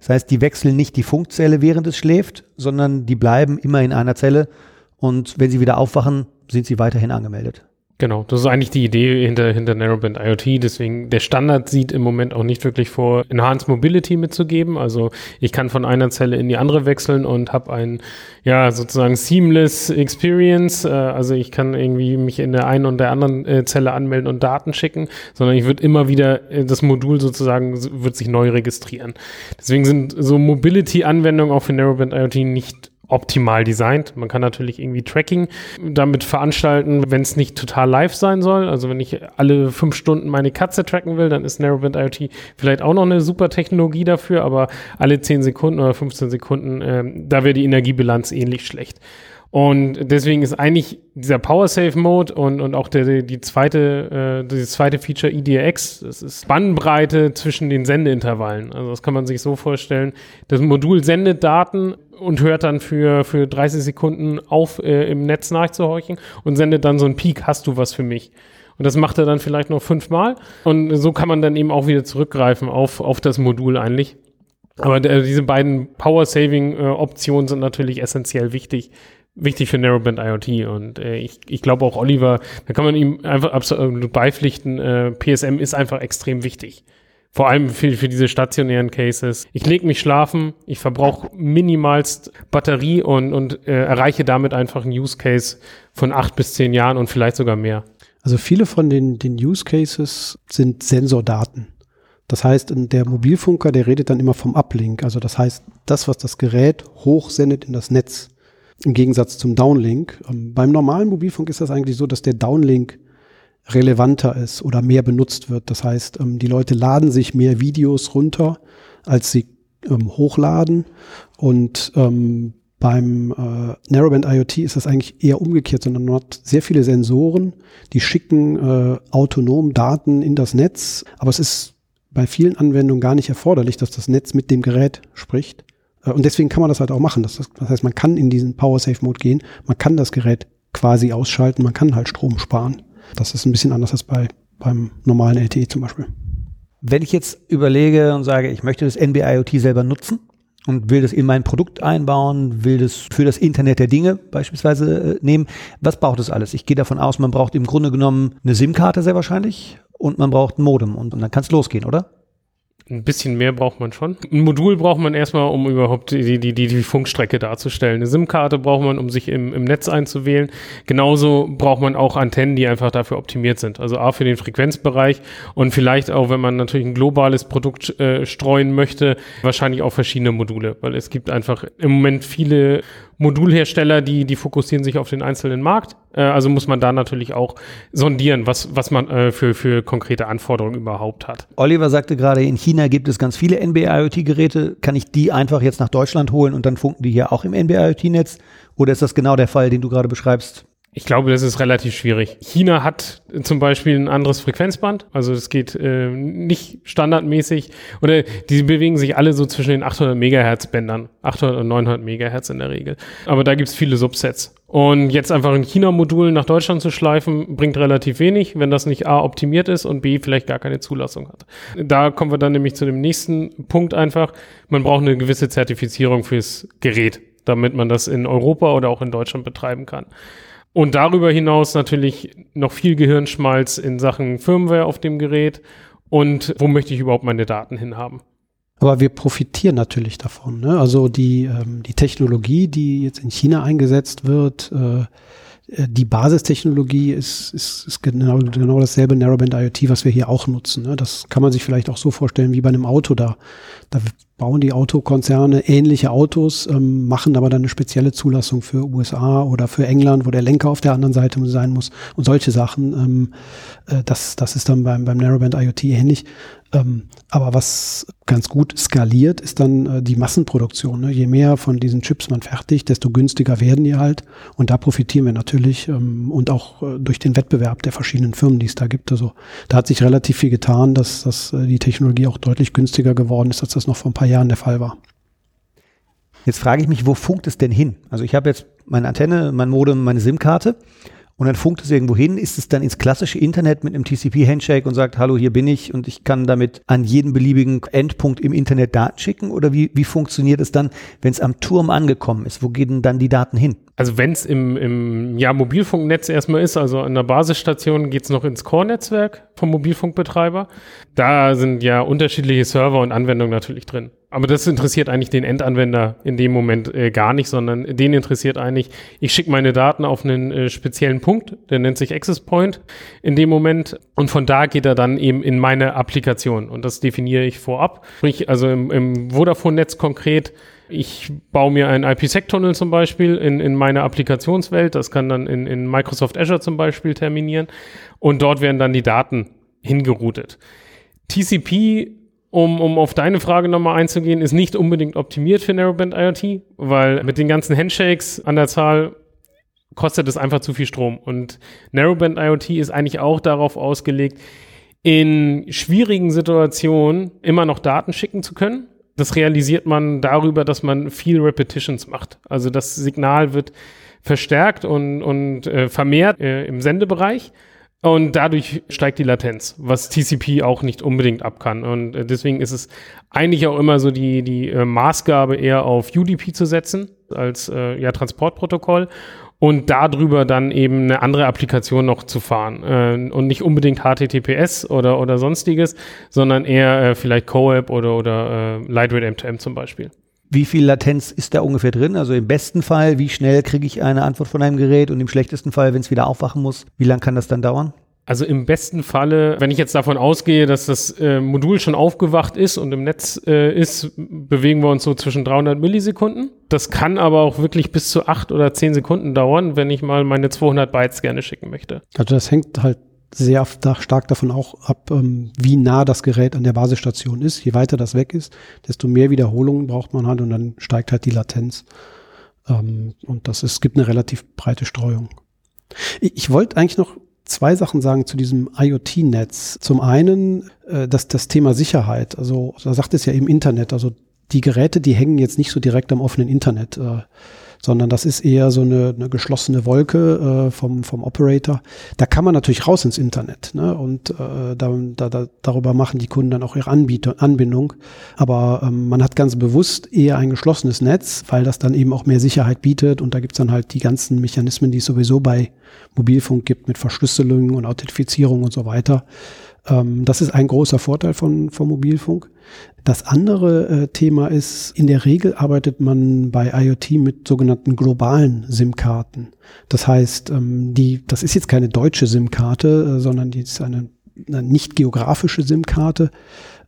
Das heißt, die wechseln nicht die Funkzelle, während es schläft, sondern die bleiben immer in einer Zelle und wenn sie wieder aufwachen, sind sie weiterhin angemeldet. Genau, das ist eigentlich die Idee hinter, hinter Narrowband IoT. Deswegen, der Standard sieht im Moment auch nicht wirklich vor, Enhanced Mobility mitzugeben. Also ich kann von einer Zelle in die andere wechseln und habe ein, ja, sozusagen seamless Experience. Äh, also ich kann irgendwie mich in der einen und der anderen äh, Zelle anmelden und Daten schicken, sondern ich würde immer wieder, äh, das Modul sozusagen wird sich neu registrieren. Deswegen sind so Mobility-Anwendungen auch für Narrowband IoT nicht optimal designt. Man kann natürlich irgendwie Tracking damit veranstalten, wenn es nicht total live sein soll. Also wenn ich alle fünf Stunden meine Katze tracken will, dann ist Narrowband IoT vielleicht auch noch eine super Technologie dafür, aber alle zehn Sekunden oder 15 Sekunden, äh, da wäre die Energiebilanz ähnlich schlecht. Und deswegen ist eigentlich dieser Power Save Mode und, und auch der, die zweite, äh, dieses zweite Feature IDX, das ist Spannbreite zwischen den Sendeintervallen. Also das kann man sich so vorstellen. Das Modul sendet Daten und hört dann für, für 30 Sekunden auf, äh, im Netz nachzuhorchen und sendet dann so einen Peak, hast du was für mich? Und das macht er dann vielleicht noch fünfmal. Und so kann man dann eben auch wieder zurückgreifen auf, auf das Modul eigentlich. Aber der, diese beiden Power-Saving-Optionen äh, sind natürlich essentiell wichtig, wichtig für Narrowband IoT und äh, ich, ich glaube auch Oliver, da kann man ihm einfach absolut beipflichten, äh, PSM ist einfach extrem wichtig. Vor allem für, für diese stationären Cases. Ich lege mich schlafen, ich verbrauche minimalst Batterie und, und äh, erreiche damit einfach einen Use Case von acht bis zehn Jahren und vielleicht sogar mehr. Also viele von den, den Use Cases sind Sensordaten. Das heißt, der Mobilfunker, der redet dann immer vom Uplink. Also das heißt, das, was das Gerät hochsendet in das Netz. Im Gegensatz zum Downlink. Ähm, beim normalen Mobilfunk ist das eigentlich so, dass der Downlink relevanter ist oder mehr benutzt wird. Das heißt, ähm, die Leute laden sich mehr Videos runter, als sie ähm, hochladen. Und beim äh, Narrowband IoT ist das eigentlich eher umgekehrt, sondern man hat sehr viele Sensoren, die schicken äh, autonom Daten in das Netz. Aber es ist bei vielen Anwendungen gar nicht erforderlich, dass das Netz mit dem Gerät spricht. Äh, und deswegen kann man das halt auch machen. Das, heißt, man kann in diesen Power-Safe-Mode gehen, man kann das Gerät quasi ausschalten, man kann halt Strom sparen. Das ist ein bisschen anders als bei, beim normalen LTE zum Beispiel. Wenn ich jetzt überlege und sage, ich möchte das NB-IoT selber nutzen und will das in mein Produkt einbauen, will das für das Internet der Dinge beispielsweise äh, nehmen, was braucht das alles? Ich gehe davon aus, man braucht im Grunde genommen eine SIM-Karte sehr wahrscheinlich und man braucht ein Modem und, und dann kann es losgehen, oder? Ein bisschen mehr braucht man schon. Ein Modul braucht man erstmal, um überhaupt die, die, die, die Funkstrecke darzustellen. Eine SIM-Karte braucht man, um sich im, im Netz einzuwählen. Genauso braucht man auch Antennen, die einfach dafür optimiert sind. Also A für den Frequenzbereich und vielleicht auch, wenn man natürlich ein globales Produkt äh, streuen möchte, wahrscheinlich auch verschiedene Module, weil es gibt einfach im Moment viele Modulhersteller, die, die fokussieren sich auf den einzelnen Markt. Äh, also muss man da natürlich auch sondieren, was, was man äh, für, für konkrete Anforderungen überhaupt hat. Oliver sagte gerade, in China gibt es ganz viele NB-IoT-Geräte. Kann ich die einfach jetzt nach Deutschland holen und dann funken die hier auch im NB-IoT-Netz? Oder ist das genau der Fall, den du gerade beschreibst? Ich glaube, das ist relativ schwierig. China hat zum Beispiel ein anderes Frequenzband, also es geht äh, nicht standardmäßig oder die bewegen sich alle so zwischen den 800 Megahertz Bändern, 800 und 900 Megahertz in der Regel. Aber da gibt es viele Subsets. Und jetzt einfach ein China-Modul nach Deutschland zu schleifen, bringt relativ wenig, wenn das nicht A optimiert ist und B vielleicht gar keine Zulassung hat. Da kommen wir dann nämlich zu dem nächsten Punkt einfach. Man braucht eine gewisse Zertifizierung fürs Gerät, damit man das in Europa oder auch in Deutschland betreiben kann. Und darüber hinaus natürlich noch viel Gehirnschmalz in Sachen Firmware auf dem Gerät und wo möchte ich überhaupt meine Daten hinhaben. Aber wir profitieren natürlich davon. Ne? Also die, ähm, die Technologie, die jetzt in China eingesetzt wird, äh, die Basistechnologie ist, ist, ist genau, genau dasselbe Narrowband IoT, was wir hier auch nutzen. Ne? Das kann man sich vielleicht auch so vorstellen wie bei einem Auto da. Da bauen die Autokonzerne ähnliche Autos, ähm, machen aber dann eine spezielle Zulassung für USA oder für England, wo der Lenker auf der anderen Seite sein muss und solche Sachen. Ähm, äh, das, das ist dann beim, beim Narrowband IoT ähnlich. Ähm, aber was ganz gut skaliert, ist dann äh, die Massenproduktion. Ne? Je mehr von diesen Chips man fertigt, desto günstiger werden die halt. Und da profitieren wir natürlich ähm, und auch äh, durch den Wettbewerb der verschiedenen Firmen, die es da gibt. Also da hat sich relativ viel getan, dass, dass äh, die Technologie auch deutlich günstiger geworden ist, als das noch vor ein paar Jahren der Fall war. Jetzt frage ich mich, wo funkt es denn hin? Also ich habe jetzt meine Antenne, mein Modem, meine SIM-Karte und dann funkt es irgendwo hin, ist es dann ins klassische Internet mit einem TCP-Handshake und sagt, hallo, hier bin ich und ich kann damit an jeden beliebigen Endpunkt im Internet Daten schicken? Oder wie, wie funktioniert es dann, wenn es am Turm angekommen ist? Wo gehen dann die Daten hin? Also wenn es im, im ja, Mobilfunknetz erstmal ist, also an der Basisstation geht es noch ins Core-Netzwerk vom Mobilfunkbetreiber. Da sind ja unterschiedliche Server und Anwendungen natürlich drin. Aber das interessiert eigentlich den Endanwender in dem Moment äh, gar nicht, sondern den interessiert eigentlich, ich schicke meine Daten auf einen äh, speziellen Punkt, der nennt sich Access Point in dem Moment und von da geht er dann eben in meine Applikation und das definiere ich vorab. Sprich, also im, im Vodafone-Netz konkret, ich baue mir einen IPsec-Tunnel zum Beispiel in, in meine Applikationswelt, das kann dann in, in Microsoft Azure zum Beispiel terminieren und dort werden dann die Daten hingeroutet. TCP um, um auf deine Frage nochmal einzugehen, ist nicht unbedingt optimiert für Narrowband IoT, weil mit den ganzen Handshakes an der Zahl kostet es einfach zu viel Strom. Und Narrowband IoT ist eigentlich auch darauf ausgelegt, in schwierigen Situationen immer noch Daten schicken zu können. Das realisiert man darüber, dass man viel Repetitions macht. Also das Signal wird verstärkt und, und äh, vermehrt äh, im Sendebereich und dadurch steigt die Latenz, was TCP auch nicht unbedingt ab kann. Und äh, deswegen ist es eigentlich auch immer so die, die äh, Maßgabe eher auf UDP zu setzen als äh, ja, Transportprotokoll und darüber dann eben eine andere Applikation noch zu fahren. Äh, und nicht unbedingt HTTPS oder, oder sonstiges, sondern eher äh, vielleicht CoAP oder, oder äh, Lightweight M2M zum Beispiel. Wie viel Latenz ist da ungefähr drin? Also im besten Fall, wie schnell kriege ich eine Antwort von einem Gerät und im schlechtesten Fall, wenn es wieder aufwachen muss, wie lange kann das dann dauern? Also im besten Falle, wenn ich jetzt davon ausgehe, dass das äh, Modul schon aufgewacht ist und im Netz äh, ist, bewegen wir uns so zwischen 300 Millisekunden. Das kann aber auch wirklich bis zu acht oder zehn Sekunden dauern, wenn ich mal meine 200 Bytes gerne schicken möchte. Also das hängt halt sehr stark davon auch ab, ähm, wie nah das Gerät an der Basisstation ist. Je weiter das weg ist, desto mehr Wiederholungen braucht man halt und dann steigt halt die Latenz. Ähm, und das ist, es gibt eine relativ breite Streuung. Ich, wollte eigentlich noch zwei Sachen sagen zu diesem IoT-Netz. Zum einen äh, das, das Thema Sicherheit. Also da sagt es ja im Internet. Also die Geräte, die hängen jetzt nicht so direkt am offenen Internet. Äh, sondern das ist eher so eine, eine geschlossene Wolke äh, vom, vom Operator. Da kann man natürlich raus ins Internet ne? und äh, da, da, da, darüber machen die Kunden dann auch ihre Anbieter, Anbindung. Aber ähm, man hat ganz bewusst eher ein geschlossenes Netz, weil das dann eben auch mehr Sicherheit bietet und da gibt's dann halt die ganzen Mechanismen, die es sowieso bei Mobilfunk gibt mit Verschlüsselung und Authentifizierung und so weiter. Ähm, das ist ein großer Vorteil von, von Mobilfunk. Das andere äh, Thema ist, in der Regel arbeitet man bei IoT mit sogenannten globalen SIM-Karten. Das heißt, ähm, die, das ist jetzt keine deutsche SIM-Karte, äh, sondern die ist eine, eine nicht geografische SIM-Karte.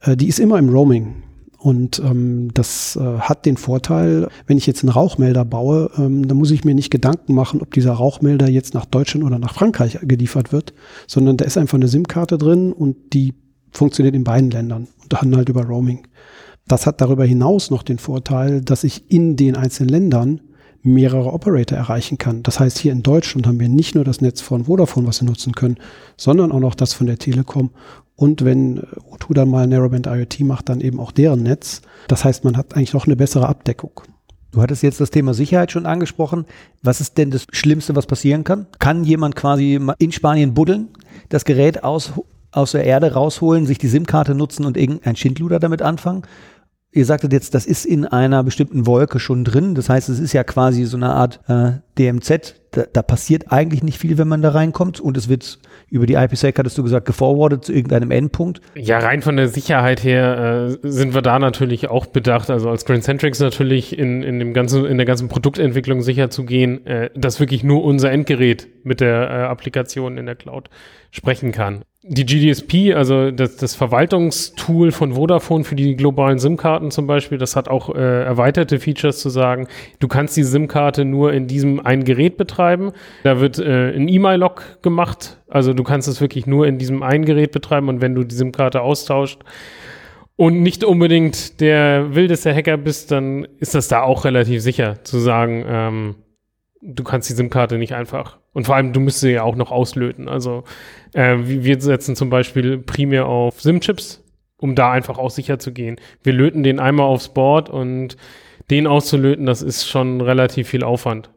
Äh, die ist immer im Roaming. Und ähm, das äh, hat den Vorteil, wenn ich jetzt einen Rauchmelder baue, ähm, dann muss ich mir nicht Gedanken machen, ob dieser Rauchmelder jetzt nach Deutschland oder nach Frankreich geliefert wird, sondern da ist einfach eine SIM-Karte drin und die funktioniert in beiden Ländern und dann halt über Roaming. Das hat darüber hinaus noch den Vorteil, dass ich in den einzelnen Ländern mehrere Operator erreichen kann. Das heißt, hier in Deutschland haben wir nicht nur das Netz von Vodafone, was wir nutzen können, sondern auch noch das von der Telekom und wenn O2 dann mal Narrowband IoT macht, dann eben auch deren Netz. Das heißt, man hat eigentlich noch eine bessere Abdeckung. Du hattest jetzt das Thema Sicherheit schon angesprochen. Was ist denn das Schlimmste, was passieren kann? Kann jemand quasi in Spanien buddeln, das Gerät aus, aus der Erde rausholen, sich die SIM-Karte nutzen und irgendein Schindluder damit anfangen? Ihr sagtet jetzt, das ist in einer bestimmten Wolke schon drin. Das heißt, es ist ja quasi so eine Art äh, DMZ. Da, da passiert eigentlich nicht viel, wenn man da reinkommt. Und es wird über die IPsec, hattest du gesagt, geforwardet zu irgendeinem Endpunkt. Ja, rein von der Sicherheit her äh, sind wir da natürlich auch bedacht. Also als Grand Centrics natürlich in, in, dem ganzen, in der ganzen Produktentwicklung sicher zu gehen, äh, dass wirklich nur unser Endgerät mit der äh, Applikation in der Cloud sprechen kann die GDSP, also das, das Verwaltungstool von Vodafone für die globalen SIM-Karten zum Beispiel, das hat auch äh, erweiterte Features zu sagen, du kannst die SIM-Karte nur in diesem einen Gerät betreiben. Da wird äh, ein E-Mail-Log gemacht, also du kannst es wirklich nur in diesem einen Gerät betreiben und wenn du die SIM-Karte austauscht und nicht unbedingt der wildeste Hacker bist, dann ist das da auch relativ sicher zu sagen, ähm, du kannst die SIM-Karte nicht einfach. Und vor allem, du müsstest sie ja auch noch auslöten. Also äh, wir setzen zum Beispiel primär auf SIM-Chips, um da einfach auch sicher zu gehen. Wir löten den einmal aufs Board und den auszulöten, das ist schon relativ viel Aufwand.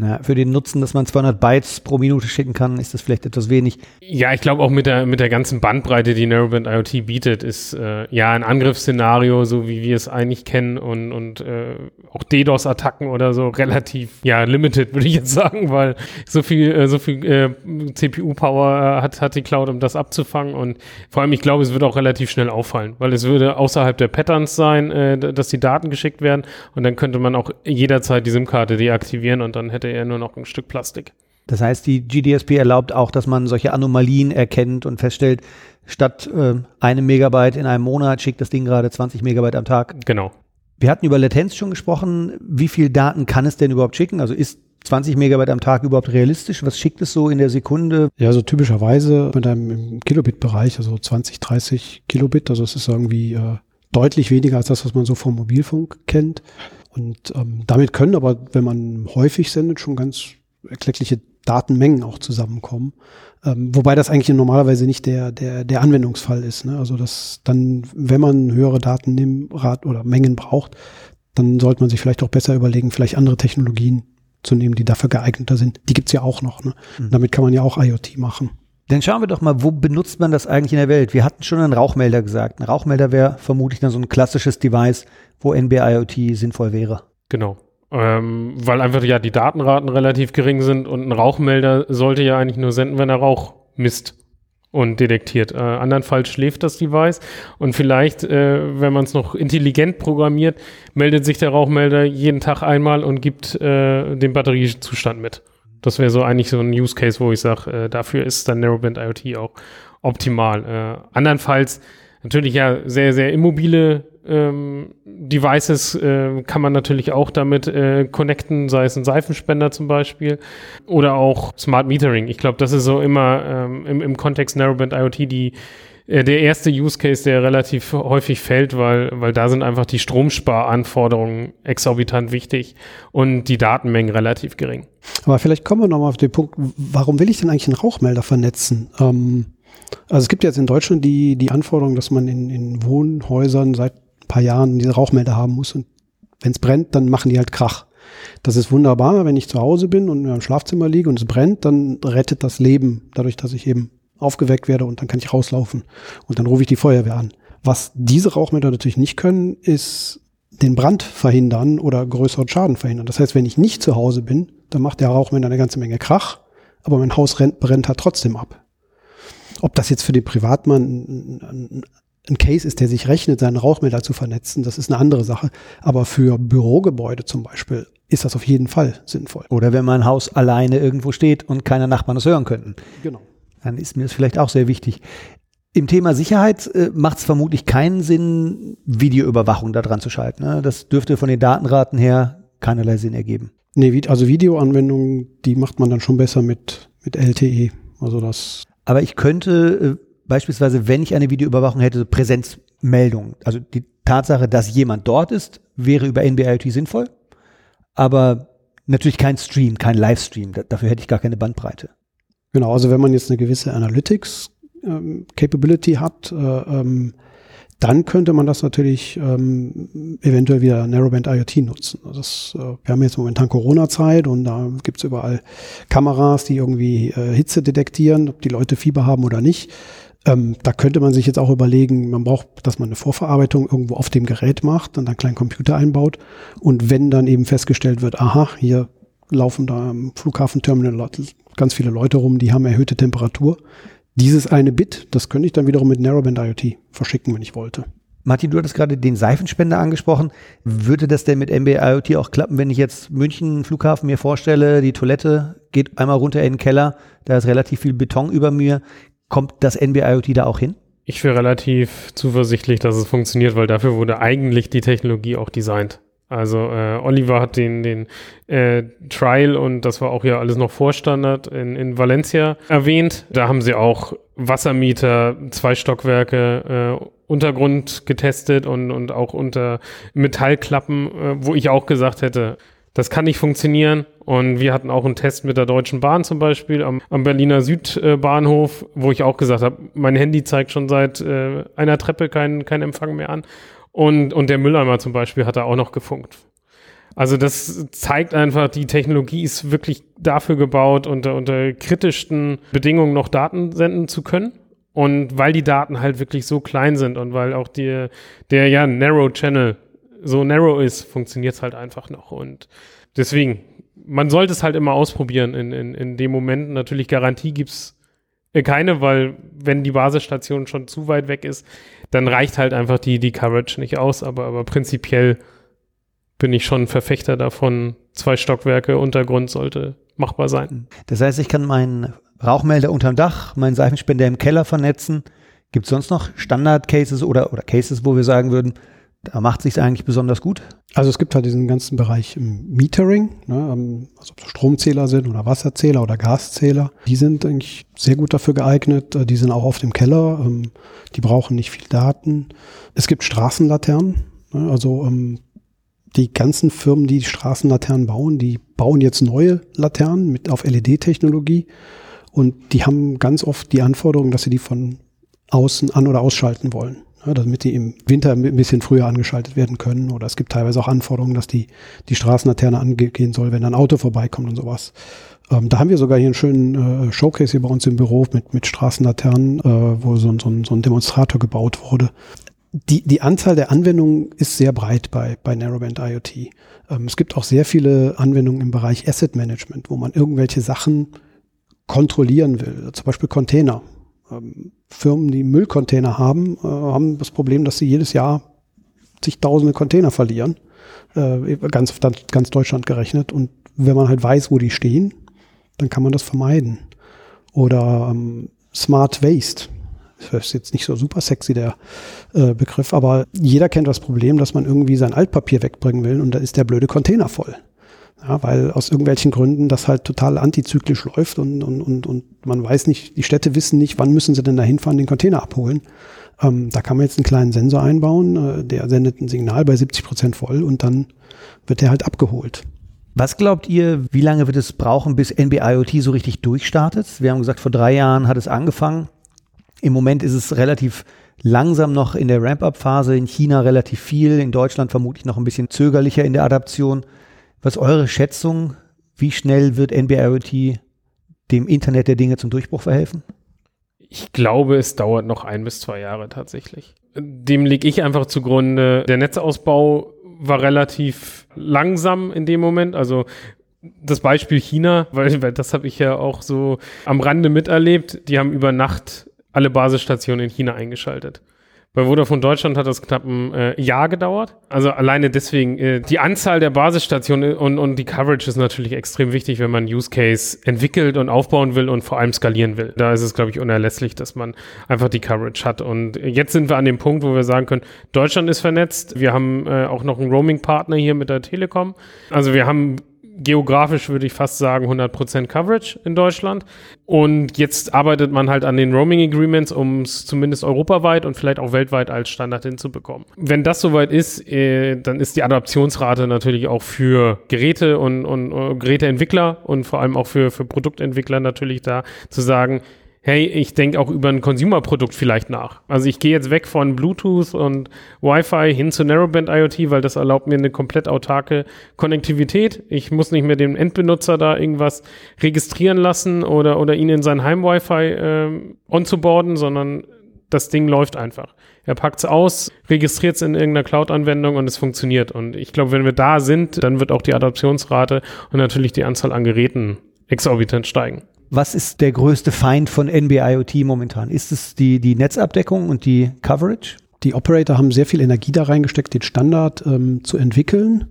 Na, für den Nutzen, dass man 200 Bytes pro Minute schicken kann, ist das vielleicht etwas wenig. Ja, ich glaube auch mit der, mit der ganzen Bandbreite, die Narrowband IoT bietet, ist äh, ja ein Angriffsszenario, so wie wir es eigentlich kennen und, und äh, auch DDoS-Attacken oder so relativ, ja, limited, würde ich jetzt sagen, weil so viel, äh, so viel äh, CPU-Power äh, hat, hat die Cloud, um das abzufangen und vor allem, ich glaube, es wird auch relativ schnell auffallen, weil es würde außerhalb der Patterns sein, äh, dass die Daten geschickt werden und dann könnte man auch jederzeit die SIM-Karte deaktivieren und dann hätte er nur noch ein Stück Plastik. Das heißt, die GDSP erlaubt auch, dass man solche Anomalien erkennt und feststellt, statt äh, einem Megabyte in einem Monat schickt das Ding gerade 20 Megabyte am Tag. Genau. Wir hatten über Latenz schon gesprochen. Wie viel Daten kann es denn überhaupt schicken? Also ist 20 Megabyte am Tag überhaupt realistisch? Was schickt es so in der Sekunde? Ja, so typischerweise mit einem im Kilobit-Bereich, also 20, 30 Kilobit. Also es ist irgendwie äh, deutlich weniger als das, was man so vom Mobilfunk kennt. Und ähm, damit können aber, wenn man häufig sendet, schon ganz erkleckliche Datenmengen auch zusammenkommen. Ähm, wobei das eigentlich normalerweise nicht der, der, der Anwendungsfall ist. Ne? Also dass dann, wenn man höhere Datenrad oder Mengen braucht, dann sollte man sich vielleicht auch besser überlegen, vielleicht andere Technologien zu nehmen, die dafür geeigneter sind. Die gibt's ja auch noch. Ne? Mhm. Damit kann man ja auch IoT machen. Dann schauen wir doch mal, wo benutzt man das eigentlich in der Welt? Wir hatten schon einen Rauchmelder gesagt. Ein Rauchmelder wäre vermutlich dann so ein klassisches Device, wo NB-IoT sinnvoll wäre. Genau. Ähm, weil einfach ja die Datenraten relativ gering sind und ein Rauchmelder sollte ja eigentlich nur senden, wenn er Rauch misst und detektiert. Äh, andernfalls schläft das Device und vielleicht, äh, wenn man es noch intelligent programmiert, meldet sich der Rauchmelder jeden Tag einmal und gibt äh, den Batteriezustand mit. Das wäre so eigentlich so ein Use Case, wo ich sage, äh, dafür ist dann Narrowband IoT auch optimal. Äh, andernfalls natürlich ja sehr, sehr immobile ähm, Devices äh, kann man natürlich auch damit äh, connecten, sei es ein Seifenspender zum Beispiel oder auch Smart Metering. Ich glaube, das ist so immer ähm, im, im Kontext Narrowband IoT die der erste Use Case, der relativ häufig fällt, weil, weil da sind einfach die Stromsparanforderungen exorbitant wichtig und die Datenmengen relativ gering. Aber vielleicht kommen wir nochmal auf den Punkt, warum will ich denn eigentlich einen Rauchmelder vernetzen? Ähm, also es gibt jetzt in Deutschland die, die Anforderung, dass man in, in Wohnhäusern seit ein paar Jahren diese Rauchmelder haben muss und wenn es brennt, dann machen die halt Krach. Das ist wunderbar, wenn ich zu Hause bin und im Schlafzimmer liege und es brennt, dann rettet das Leben, dadurch, dass ich eben aufgeweckt werde und dann kann ich rauslaufen und dann rufe ich die Feuerwehr an. Was diese Rauchmelder natürlich nicht können, ist den Brand verhindern oder größeren Schaden verhindern. Das heißt, wenn ich nicht zu Hause bin, dann macht der Rauchmelder eine ganze Menge Krach, aber mein Haus rennt, brennt halt trotzdem ab. Ob das jetzt für den Privatmann ein, ein, ein Case ist, der sich rechnet, seinen Rauchmelder zu vernetzen, das ist eine andere Sache. Aber für Bürogebäude zum Beispiel ist das auf jeden Fall sinnvoll. Oder wenn mein Haus alleine irgendwo steht und keine Nachbarn es hören könnten. Genau dann ist mir das vielleicht auch sehr wichtig. Im Thema Sicherheit äh, macht es vermutlich keinen Sinn, Videoüberwachung da dran zu schalten. Ne? Das dürfte von den Datenraten her keinerlei Sinn ergeben. Nee, also Videoanwendungen, die macht man dann schon besser mit, mit LTE. Also das. Aber ich könnte äh, beispielsweise, wenn ich eine Videoüberwachung hätte, Präsenzmeldung. Also die Tatsache, dass jemand dort ist, wäre über NB-IoT sinnvoll. Aber natürlich kein Stream, kein Livestream. dafür hätte ich gar keine Bandbreite. Genau, also wenn man jetzt eine gewisse Analytics ähm, Capability hat, äh, ähm, dann könnte man das natürlich ähm, eventuell wieder Narrowband IoT nutzen. Also das, äh, wir haben jetzt momentan Corona-Zeit und da gibt's überall Kameras, die irgendwie äh, Hitze detektieren, ob die Leute Fieber haben oder nicht. Ähm, da könnte man sich jetzt auch überlegen, man braucht, dass man eine Vorverarbeitung irgendwo auf dem Gerät macht und dann einen kleinen Computer einbaut. Und wenn dann eben festgestellt wird, aha, hier laufen da im Flughafenterminal ganz viele Leute rum, die haben erhöhte Temperatur. Dieses eine Bit, das könnte ich dann wiederum mit Narrowband IoT verschicken, wenn ich wollte. Martin, du hattest gerade den Seifenspender angesprochen. Würde das denn mit MB IoT auch klappen, wenn ich jetzt München Flughafen mir vorstelle, die Toilette geht einmal runter in den Keller, da ist relativ viel Beton über mir. Kommt das NB IoT da auch hin? Ich wäre relativ zuversichtlich, dass es funktioniert, weil dafür wurde eigentlich die Technologie auch designt. Also äh, Oliver hat den, den äh, Trial und das war auch ja alles noch Vorstandard in, in Valencia erwähnt. Da haben sie auch Wassermieter, zwei Stockwerke, äh, Untergrund getestet und, und auch unter Metallklappen, äh, wo ich auch gesagt hätte, das kann nicht funktionieren. Und wir hatten auch einen Test mit der Deutschen Bahn zum Beispiel am, am Berliner Südbahnhof, wo ich auch gesagt habe, mein Handy zeigt schon seit äh, einer Treppe keinen kein Empfang mehr an. Und, und der Mülleimer zum Beispiel hat da auch noch gefunkt. Also das zeigt einfach, die Technologie ist wirklich dafür gebaut, unter, unter kritischsten Bedingungen noch Daten senden zu können. Und weil die Daten halt wirklich so klein sind und weil auch die, der ja Narrow Channel so narrow ist, funktioniert es halt einfach noch. Und deswegen, man sollte es halt immer ausprobieren in, in, in dem Moment. Natürlich Garantie gibt's äh, keine, weil wenn die Basisstation schon zu weit weg ist, dann reicht halt einfach die, die Coverage nicht aus. Aber, aber prinzipiell bin ich schon Verfechter davon, zwei Stockwerke Untergrund sollte machbar sein. Das heißt, ich kann meinen Rauchmelder unterm Dach, meinen Seifenspender im Keller vernetzen. Gibt es sonst noch Standard-Cases oder, oder Cases, wo wir sagen würden, da macht sich eigentlich besonders gut? Also es gibt halt diesen ganzen Bereich Metering, ne, also ob es Stromzähler sind oder Wasserzähler oder Gaszähler. Die sind eigentlich sehr gut dafür geeignet. Die sind auch auf dem Keller. Ähm, die brauchen nicht viel Daten. Es gibt Straßenlaternen. Ne, also ähm, die ganzen Firmen, die Straßenlaternen bauen, die bauen jetzt neue Laternen mit auf LED-Technologie und die haben ganz oft die Anforderung, dass sie die von außen an- oder ausschalten wollen, ja, damit die im Winter ein bisschen früher angeschaltet werden können. Oder es gibt teilweise auch Anforderungen, dass die, die Straßenlaterne angehen soll, wenn ein Auto vorbeikommt und sowas. Ähm, da haben wir sogar hier einen schönen äh, Showcase hier bei uns im Büro mit, mit Straßenlaternen, äh, wo so, so, so ein Demonstrator gebaut wurde die, die Anzahl der Anwendungen ist sehr breit bei, bei Narrowband IoT. Ähm, es gibt auch sehr viele Anwendungen im Bereich Asset Management, wo man irgendwelche Sachen kontrollieren will. Zum Beispiel Container. Ähm, Firmen, die Müllcontainer haben, äh, haben das Problem, dass sie jedes Jahr zigtausende Container verlieren. Äh, ganz, ganz Deutschland gerechnet. Und wenn man halt weiß, wo die stehen, dann kann man das vermeiden. Oder ähm, Smart Waste das ist jetzt nicht so super sexy, der äh, Begriff, aber jeder kennt das Problem, dass man irgendwie sein Altpapier wegbringen will und da ist der blöde Container voll. Ja, weil aus irgendwelchen Gründen das halt total antizyklisch läuft und, und, und, und man weiß nicht, die Städte wissen nicht, wann müssen sie denn da hinfahren, den Container abholen. Ähm, da kann man jetzt einen kleinen Sensor einbauen, äh, der sendet ein Signal bei 70 Prozent voll und dann wird der halt abgeholt. Was glaubt ihr, wie lange wird es brauchen, bis NB-IoT so richtig durchstartet? Wir haben gesagt, vor drei Jahren hat es angefangen. Im Moment ist es relativ langsam noch in der Ramp-up-Phase, in China relativ viel, in Deutschland vermutlich noch ein bisschen zögerlicher in der Adaption. Was eure Schätzung? Wie schnell wird NB-IoT dem Internet der Dinge zum Durchbruch verhelfen? Ich glaube, es dauert noch ein bis zwei Jahre tatsächlich. Dem lege ich einfach zugrunde. Der Netzausbau war relativ langsam in dem Moment. Also das Beispiel China, weil, weil das habe ich ja auch so am Rande miterlebt. Die haben über Nacht alle Basisstationen in China eingeschaltet. Bei Vodafone Deutschland hat das knapp ein äh, Jahr gedauert. Also alleine deswegen, äh, die Anzahl der Basisstationen und, und die Coverage ist natürlich extrem wichtig, wenn man Use Case entwickelt und aufbauen will und vor allem skalieren will. Da ist es, glaube ich, unerlässlich, dass man einfach die Coverage hat. Und jetzt sind wir an dem Punkt, wo wir sagen können, Deutschland ist vernetzt. Wir haben äh, auch noch einen Roaming-Partner hier mit der Telekom. Also wir haben geografisch würde ich fast sagen 100% Coverage in Deutschland. Und jetzt arbeitet man halt an den Roaming Agreements, um es zumindest europaweit und vielleicht auch weltweit als Standard hinzubekommen. Wenn das soweit ist, äh, dann ist die Adaptionsrate natürlich auch für Geräte und, und, und Geräteentwickler und vor allem auch für, für Produktentwickler natürlich da zu sagen, hey, ich denke auch über ein Consumer-Produkt vielleicht nach. Also ich gehe jetzt weg von Bluetooth und Wi-Fi hin zu Narrowband IoT, weil das erlaubt mir eine komplett autarke Konnektivität. Ich muss nicht mehr den Endbenutzer da irgendwas registrieren lassen oder, oder ihn in sein Heim-Wi-Fi äh, onzuboarden, sondern das Ding läuft einfach. Er packt es aus, registriert es in irgendeiner Cloud-Anwendung und es funktioniert. Und ich glaube, wenn wir da sind, dann wird auch die Adaptionsrate und natürlich die Anzahl an Geräten exorbitant steigen was ist der größte Feind von NB-IoT momentan? Ist es die, die Netzabdeckung und die Coverage? Die Operator haben sehr viel Energie da reingesteckt, den Standard ähm, zu entwickeln.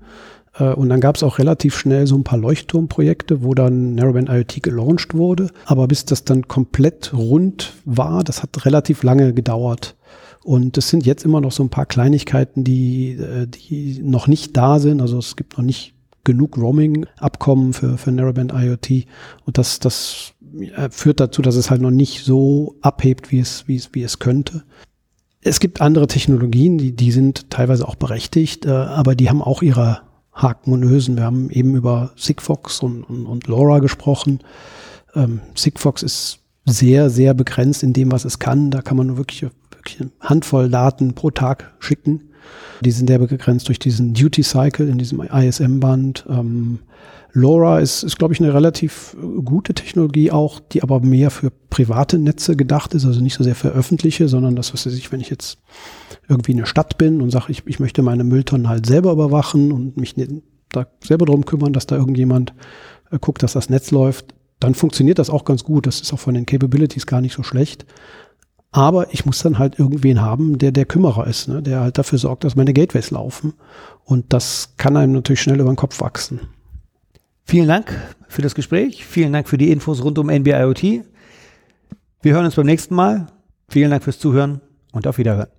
Äh, und dann gab es auch relativ schnell so ein paar Leuchtturmprojekte, wo dann Narrowband IoT gelauncht wurde. Aber bis das dann komplett rund war, das hat relativ lange gedauert. Und es sind jetzt immer noch so ein paar Kleinigkeiten, die, äh, die noch nicht da sind. Also es gibt noch nicht genug Roaming-Abkommen für, für Narrowband IoT. Und das, das führt dazu, dass es halt noch nicht so abhebt, wie es, wie es, wie es könnte. Es gibt andere Technologien, die, die sind teilweise auch berechtigt, äh, aber die haben auch ihre Haken und Ösen. Wir haben eben über Sigfox und, und, und LoRa gesprochen. Ähm, Sigfox ist sehr, sehr begrenzt in dem, was es kann. Da kann man nur wirklich, wirklich eine Handvoll Daten pro Tag schicken. Die sind sehr begrenzt durch diesen Duty Cycle in diesem ISM-Band. Ähm, LoRa ist, ist glaube ich, eine relativ gute Technologie auch, die aber mehr für private Netze gedacht ist, also nicht so sehr für öffentliche, sondern das, was weiß ich, wenn ich jetzt irgendwie in der Stadt bin und sage, ich, ich möchte meine Mülltonnen halt selber überwachen und mich da selber drum kümmern, dass da irgendjemand äh, guckt, dass das Netz läuft, dann funktioniert das auch ganz gut. Das ist auch von den Capabilities gar nicht so schlecht. Aber ich muss dann halt irgendwen haben, der der Kümmerer ist, ne? der halt dafür sorgt, dass meine Gateways laufen. Und das kann einem natürlich schnell über den Kopf wachsen. Vielen Dank für das Gespräch. Vielen Dank für die Infos rund um NB-IoT. Wir hören uns beim nächsten Mal. Vielen Dank fürs Zuhören und auf Wiederhören.